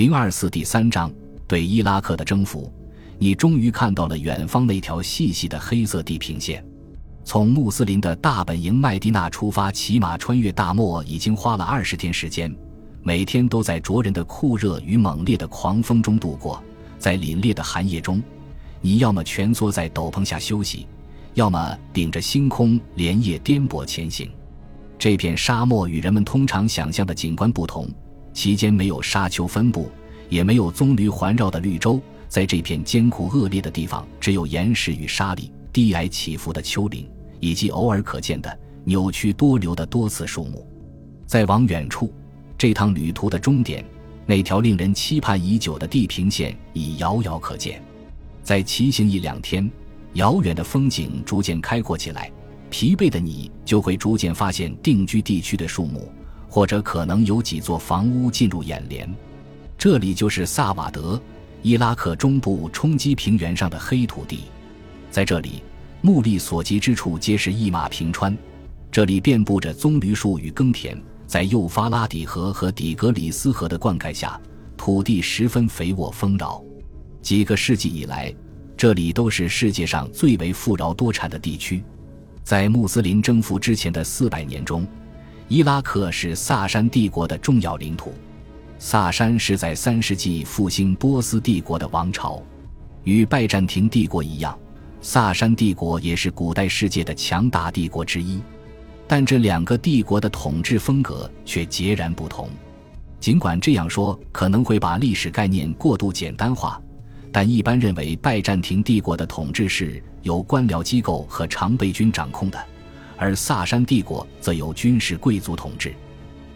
零二四第三章对伊拉克的征服，你终于看到了远方那条细细的黑色地平线。从穆斯林的大本营麦地那出发，骑马穿越大漠，已经花了二十天时间，每天都在灼人的酷热与猛烈的狂风中度过。在凛冽的寒夜中，你要么蜷缩在斗篷下休息，要么顶着星空连夜颠簸前行。这片沙漠与人们通常想象的景观不同。其间没有沙丘分布，也没有棕榈环绕的绿洲，在这片艰苦恶劣的地方，只有岩石与沙砾、低矮起伏的丘陵，以及偶尔可见的扭曲多流的多刺树木。再往远处，这趟旅途的终点，那条令人期盼已久的地平线已遥遥可见。在骑行一两天，遥远的风景逐渐开阔起来，疲惫的你就会逐渐发现定居地区的树木。或者可能有几座房屋进入眼帘，这里就是萨瓦德，伊拉克中部冲击平原上的黑土地。在这里，目力所及之处皆是一马平川，这里遍布着棕榈树与耕田。在幼发拉底河和底格里斯河的灌溉下，土地十分肥沃丰饶。几个世纪以来，这里都是世界上最为富饶多产的地区。在穆斯林征服之前的四百年中。伊拉克是萨珊帝国的重要领土。萨珊是在三世纪复兴波斯帝国的王朝，与拜占庭帝国一样，萨珊帝国也是古代世界的强大帝国之一。但这两个帝国的统治风格却截然不同。尽管这样说可能会把历史概念过度简单化，但一般认为拜占庭帝国的统治是由官僚机构和常备军掌控的。而萨珊帝国则由军事贵族统治。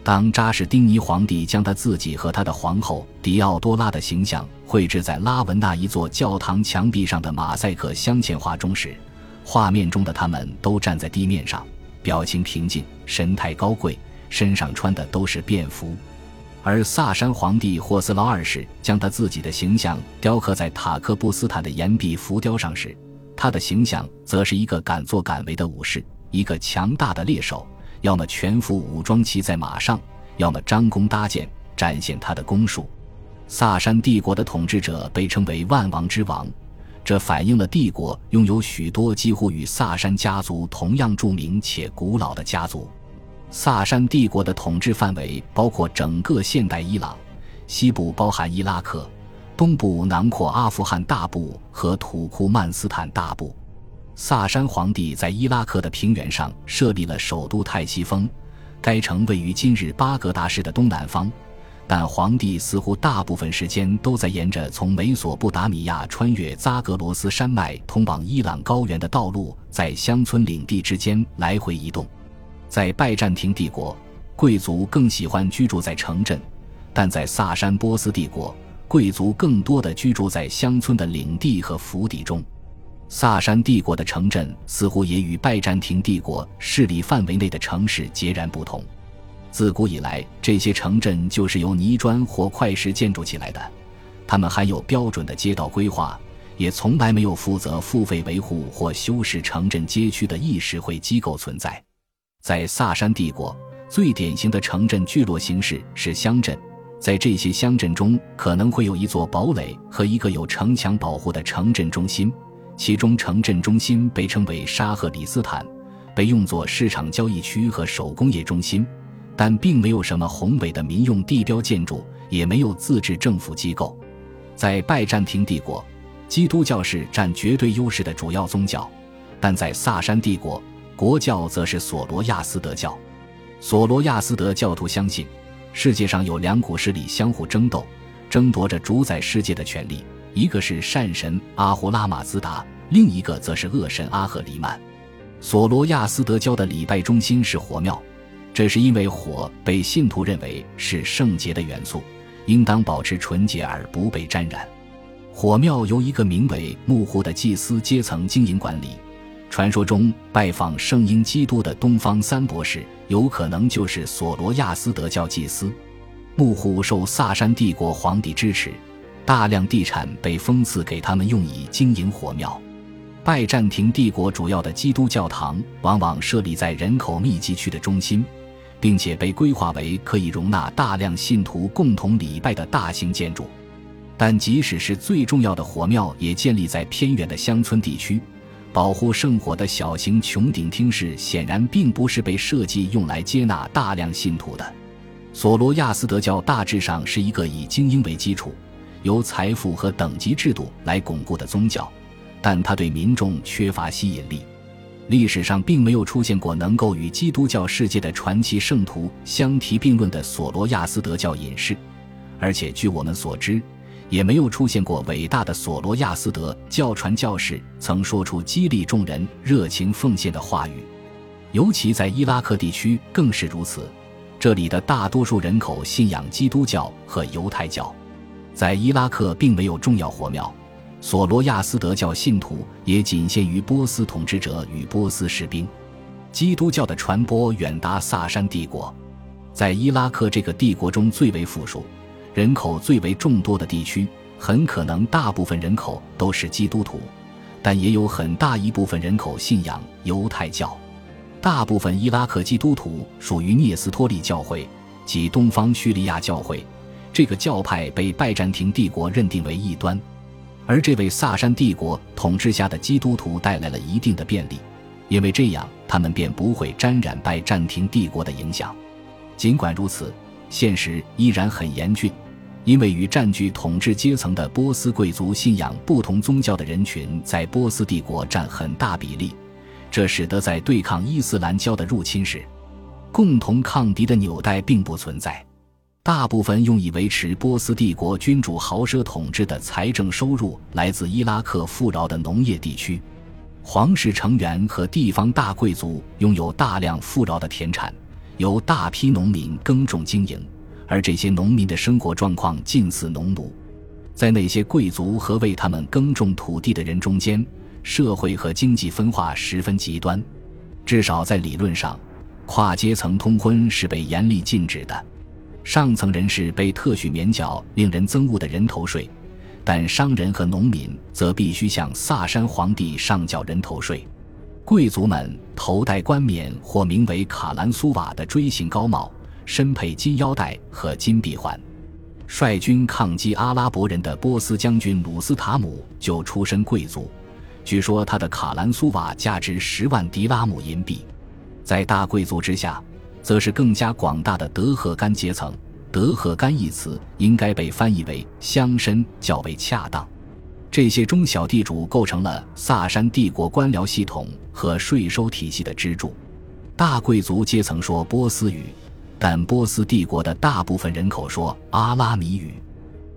当扎什丁尼皇帝将他自己和他的皇后迪奥多拉的形象绘制在拉文纳一座教堂墙壁上的马赛克镶嵌画中时，画面中的他们都站在地面上，表情平静，神态高贵，身上穿的都是便服。而萨珊皇帝霍斯劳二世将他自己的形象雕刻在塔克布斯坦的岩壁浮雕上时，他的形象则是一个敢作敢为的武士。一个强大的猎手，要么全副武装骑在马上，要么张弓搭箭，展现他的弓术。萨珊帝国的统治者被称为万王之王，这反映了帝国拥有许多几乎与萨珊家族同样著名且古老的家族。萨珊帝国的统治范围包括整个现代伊朗，西部包含伊拉克，东部囊括阿富汗大部和土库曼斯坦大部。萨珊皇帝在伊拉克的平原上设立了首都泰西峰，该城位于今日巴格达市的东南方，但皇帝似乎大部分时间都在沿着从美索不达米亚穿越扎格罗斯山脉通往伊朗高原的道路，在乡村领地之间来回移动。在拜占庭帝国，贵族更喜欢居住在城镇，但在萨珊波斯帝国，贵族更多的居住在乡村的领地和府邸中。萨珊帝国的城镇似乎也与拜占庭帝国势力范围内的城市截然不同。自古以来，这些城镇就是由泥砖或块石建筑起来的，他们含有标准的街道规划，也从来没有负责付费维护或修饰城镇街区的议事会机构存在。在萨珊帝国，最典型的城镇聚落形式是乡镇，在这些乡镇中可能会有一座堡垒和一个有城墙保护的城镇中心。其中城镇中心被称为沙赫里斯坦，被用作市场交易区和手工业中心，但并没有什么宏伟的民用地标建筑，也没有自治政府机构。在拜占庭帝国，基督教是占绝对优势的主要宗教，但在萨珊帝国，国教则是索罗亚斯德教。索罗亚斯德教徒相信，世界上有两股势力相互争斗，争夺着主宰世界的权利。一个是善神阿胡拉马兹达，另一个则是恶神阿赫里曼。索罗亚斯德教的礼拜中心是火庙，这是因为火被信徒认为是圣洁的元素，应当保持纯洁而不被沾染。火庙由一个名为木户的祭司阶层经营管理。传说中拜访圣婴基督的东方三博士，有可能就是索罗亚斯德教祭司。木户受萨珊帝国皇帝支持。大量地产被封赐给他们用以经营火庙。拜占庭帝国主要的基督教堂往往设立在人口密集区的中心，并且被规划为可以容纳大量信徒共同礼拜的大型建筑。但即使是最重要的火庙，也建立在偏远的乡村地区。保护圣火的小型穹顶厅室显然并不是被设计用来接纳大量信徒的。索罗亚斯德教大致上是一个以精英为基础、由财富和等级制度来巩固的宗教，但它对民众缺乏吸引力。历史上并没有出现过能够与基督教世界的传奇圣徒相提并论的索罗亚斯德教隐士，而且据我们所知。也没有出现过伟大的索罗亚斯德教传教士曾说出激励众人热情奉献的话语，尤其在伊拉克地区更是如此。这里的大多数人口信仰基督教和犹太教，在伊拉克并没有重要火庙。索罗亚斯德教信徒也仅限于波斯统治者与波斯士兵。基督教的传播远达萨珊帝国，在伊拉克这个帝国中最为富庶。人口最为众多的地区，很可能大部分人口都是基督徒，但也有很大一部分人口信仰犹太教。大部分伊拉克基督徒属于聂斯托利教会及东方叙利亚教会，这个教派被拜占庭帝国认定为异端，而这位萨珊帝国统治下的基督徒带来了一定的便利，因为这样他们便不会沾染拜占庭帝国的影响。尽管如此，现实依然很严峻。因为与占据统治阶层的波斯贵族信仰不同宗教的人群在波斯帝国占很大比例，这使得在对抗伊斯兰教的入侵时，共同抗敌的纽带并不存在。大部分用以维持波斯帝国君主豪奢统治的财政收入来自伊拉克富饶的农业地区，皇室成员和地方大贵族拥有大量富饶的田产，由大批农民耕种经营。而这些农民的生活状况近似农奴，在那些贵族和为他们耕种土地的人中间，社会和经济分化十分极端。至少在理论上，跨阶层通婚是被严厉禁止的。上层人士被特许免缴令人憎恶的人头税，但商人和农民则必须向萨珊皇帝上缴人头税。贵族们头戴冠冕或名为卡兰苏瓦的锥形高帽。身佩金腰带和金臂环，率军抗击阿拉伯人的波斯将军鲁斯塔姆就出身贵族，据说他的卡兰苏瓦价值十万迪拉姆银币。在大贵族之下，则是更加广大的德赫干阶层。德赫干一词应该被翻译为乡绅较为恰当。这些中小地主构成了萨珊帝国官僚系统和税收体系的支柱。大贵族阶层说波斯语。但波斯帝国的大部分人口说阿拉米语，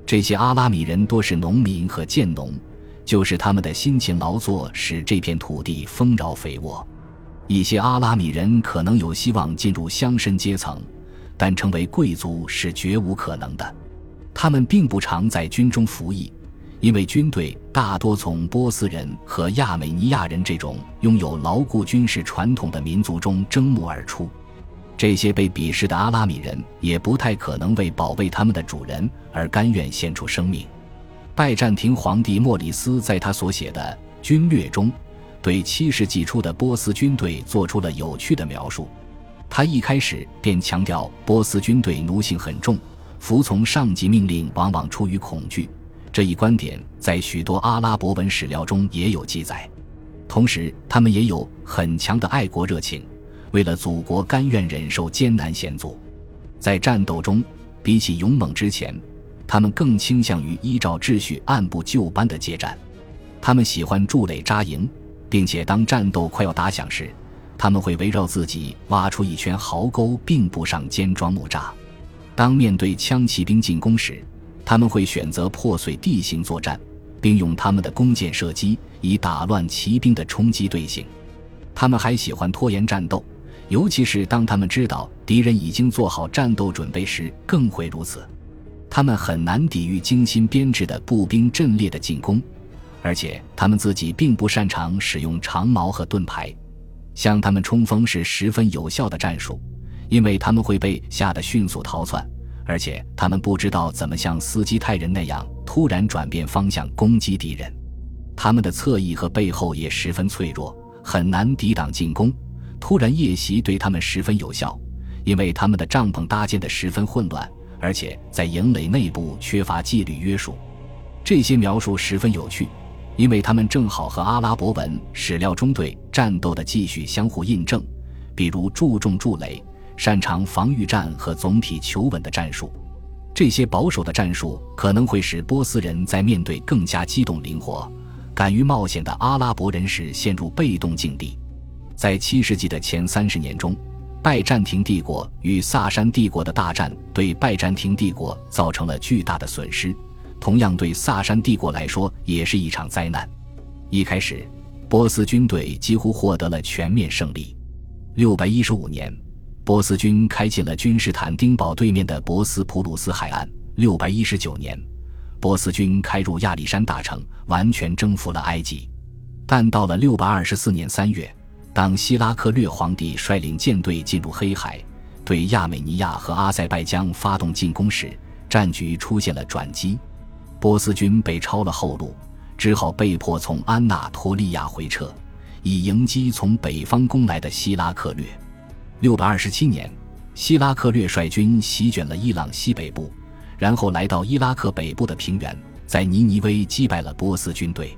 这些阿拉米人多是农民和佃农，就是他们的辛勤劳作使这片土地丰饶肥沃。一些阿拉米人可能有希望进入乡绅阶层，但成为贵族是绝无可能的。他们并不常在军中服役，因为军队大多从波斯人和亚美尼亚人这种拥有牢固军事传统的民族中征募而出。这些被鄙视的阿拉米人也不太可能为保卫他们的主人而甘愿献出生命。拜占庭皇帝莫里斯在他所写的《军略》中，对七世纪初的波斯军队做出了有趣的描述。他一开始便强调波斯军队奴性很重，服从上级命令往往出于恐惧。这一观点在许多阿拉伯文史料中也有记载。同时，他们也有很强的爱国热情。为了祖国，甘愿忍受艰难险阻，在战斗中，比起勇猛之前，他们更倾向于依照秩序按部就班的接战。他们喜欢筑垒扎营，并且当战斗快要打响时，他们会围绕自己挖出一圈壕沟，并布上尖桩木栅。当面对枪骑兵进攻时，他们会选择破碎地形作战，并用他们的弓箭射击以打乱骑兵的冲击队形。他们还喜欢拖延战斗。尤其是当他们知道敌人已经做好战斗准备时，更会如此。他们很难抵御精心编制的步兵阵列的进攻，而且他们自己并不擅长使用长矛和盾牌。向他们冲锋是十分有效的战术，因为他们会被吓得迅速逃窜，而且他们不知道怎么像斯基泰人那样突然转变方向攻击敌人。他们的侧翼和背后也十分脆弱，很难抵挡进攻。突然夜袭对他们十分有效，因为他们的帐篷搭建的十分混乱，而且在营垒内部缺乏纪律约束。这些描述十分有趣，因为他们正好和阿拉伯文史料中对战斗的继续相互印证，比如注重筑垒、擅长防御战和总体求稳的战术。这些保守的战术可能会使波斯人在面对更加机动灵活、敢于冒险的阿拉伯人时陷入被动境地。在七世纪的前三十年中。拜占庭帝国与萨珊帝国的大战对拜占庭帝国造成了巨大的损失，同样对萨珊帝国来说也是一场灾难。一开始，波斯军队几乎获得了全面胜利。六百一十五年，波斯军开进了君士坦丁堡对面的博斯普鲁斯海岸。六百一十九年，波斯军开入亚历山大城，完全征服了埃及。但到了六百二十四年三月。当希拉克略皇帝率领舰队进入黑海，对亚美尼亚和阿塞拜疆发动进攻时，战局出现了转机。波斯军被抄了后路，只好被迫从安纳托利亚回撤，以迎击从北方攻来的希拉克略。六百二十七年，希拉克略率军席卷了伊朗西北部，然后来到伊拉克北部的平原，在尼尼微击败了波斯军队。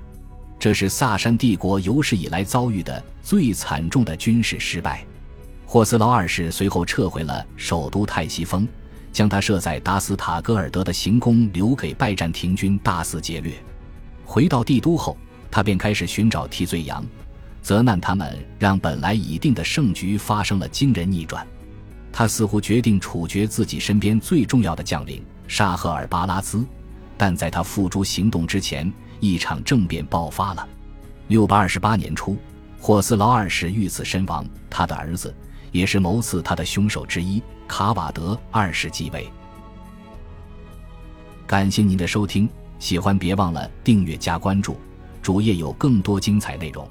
这是萨珊帝国有史以来遭遇的最惨重的军事失败。霍斯劳二世随后撤回了首都泰西封，将他设在达斯塔戈尔德的行宫留给拜占庭军大肆劫掠。回到帝都后，他便开始寻找替罪羊，责难他们让本来已定的胜局发生了惊人逆转。他似乎决定处决自己身边最重要的将领沙赫尔巴拉兹，但在他付诸行动之前。一场政变爆发了。六百二十八年初，霍斯劳二世遇刺身亡，他的儿子，也是谋刺他的凶手之一卡瓦德二世继位。感谢您的收听，喜欢别忘了订阅加关注，主页有更多精彩内容。